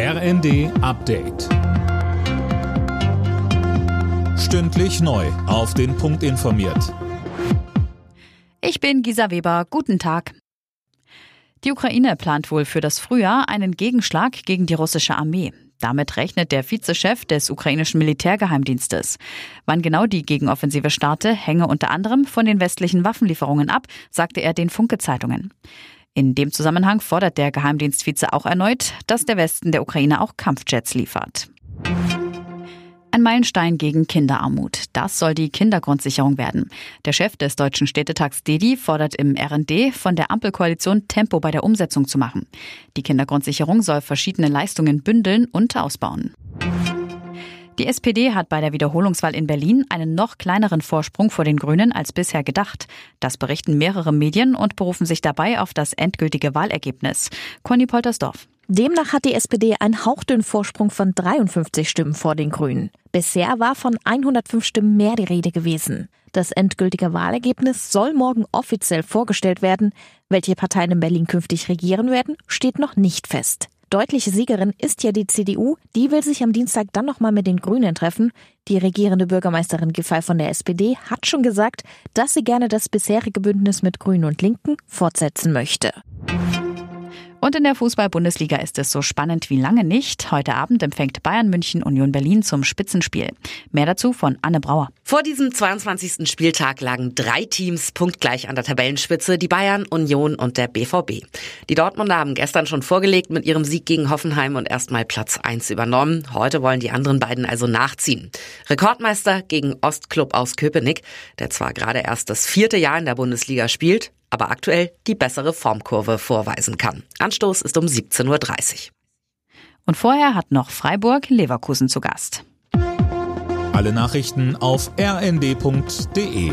RND Update. Stündlich neu. Auf den Punkt informiert. Ich bin Gisa Weber. Guten Tag. Die Ukraine plant wohl für das Frühjahr einen Gegenschlag gegen die russische Armee. Damit rechnet der Vizechef des ukrainischen Militärgeheimdienstes. Wann genau die Gegenoffensive starte, hänge unter anderem von den westlichen Waffenlieferungen ab, sagte er den Funke-Zeitungen. In dem Zusammenhang fordert der Geheimdienstvize auch erneut, dass der Westen der Ukraine auch Kampfjets liefert. Ein Meilenstein gegen Kinderarmut. Das soll die Kindergrundsicherung werden. Der Chef des deutschen Städtetags Dedi fordert im RND von der Ampelkoalition Tempo bei der Umsetzung zu machen. Die Kindergrundsicherung soll verschiedene Leistungen bündeln und ausbauen. Die SPD hat bei der Wiederholungswahl in Berlin einen noch kleineren Vorsprung vor den Grünen als bisher gedacht. Das berichten mehrere Medien und berufen sich dabei auf das endgültige Wahlergebnis. Conny Poltersdorf. Demnach hat die SPD einen hauchdünnen Vorsprung von 53 Stimmen vor den Grünen. Bisher war von 105 Stimmen mehr die Rede gewesen. Das endgültige Wahlergebnis soll morgen offiziell vorgestellt werden. Welche Parteien in Berlin künftig regieren werden, steht noch nicht fest. Deutliche Siegerin ist ja die CDU. Die will sich am Dienstag dann nochmal mit den Grünen treffen. Die regierende Bürgermeisterin Giffey von der SPD hat schon gesagt, dass sie gerne das bisherige Bündnis mit Grünen und Linken fortsetzen möchte. Und in der Fußball-Bundesliga ist es so spannend wie lange nicht. Heute Abend empfängt Bayern München Union Berlin zum Spitzenspiel. Mehr dazu von Anne Brauer. Vor diesem 22. Spieltag lagen drei Teams punktgleich an der Tabellenspitze, die Bayern, Union und der BVB. Die Dortmunder haben gestern schon vorgelegt mit ihrem Sieg gegen Hoffenheim und erstmal Platz 1 übernommen. Heute wollen die anderen beiden also nachziehen. Rekordmeister gegen Ostklub aus Köpenick, der zwar gerade erst das vierte Jahr in der Bundesliga spielt, aber aktuell die bessere Formkurve vorweisen kann. Anstoß ist um 17.30 Uhr. Und vorher hat noch Freiburg Leverkusen zu Gast. Alle Nachrichten auf rnd.de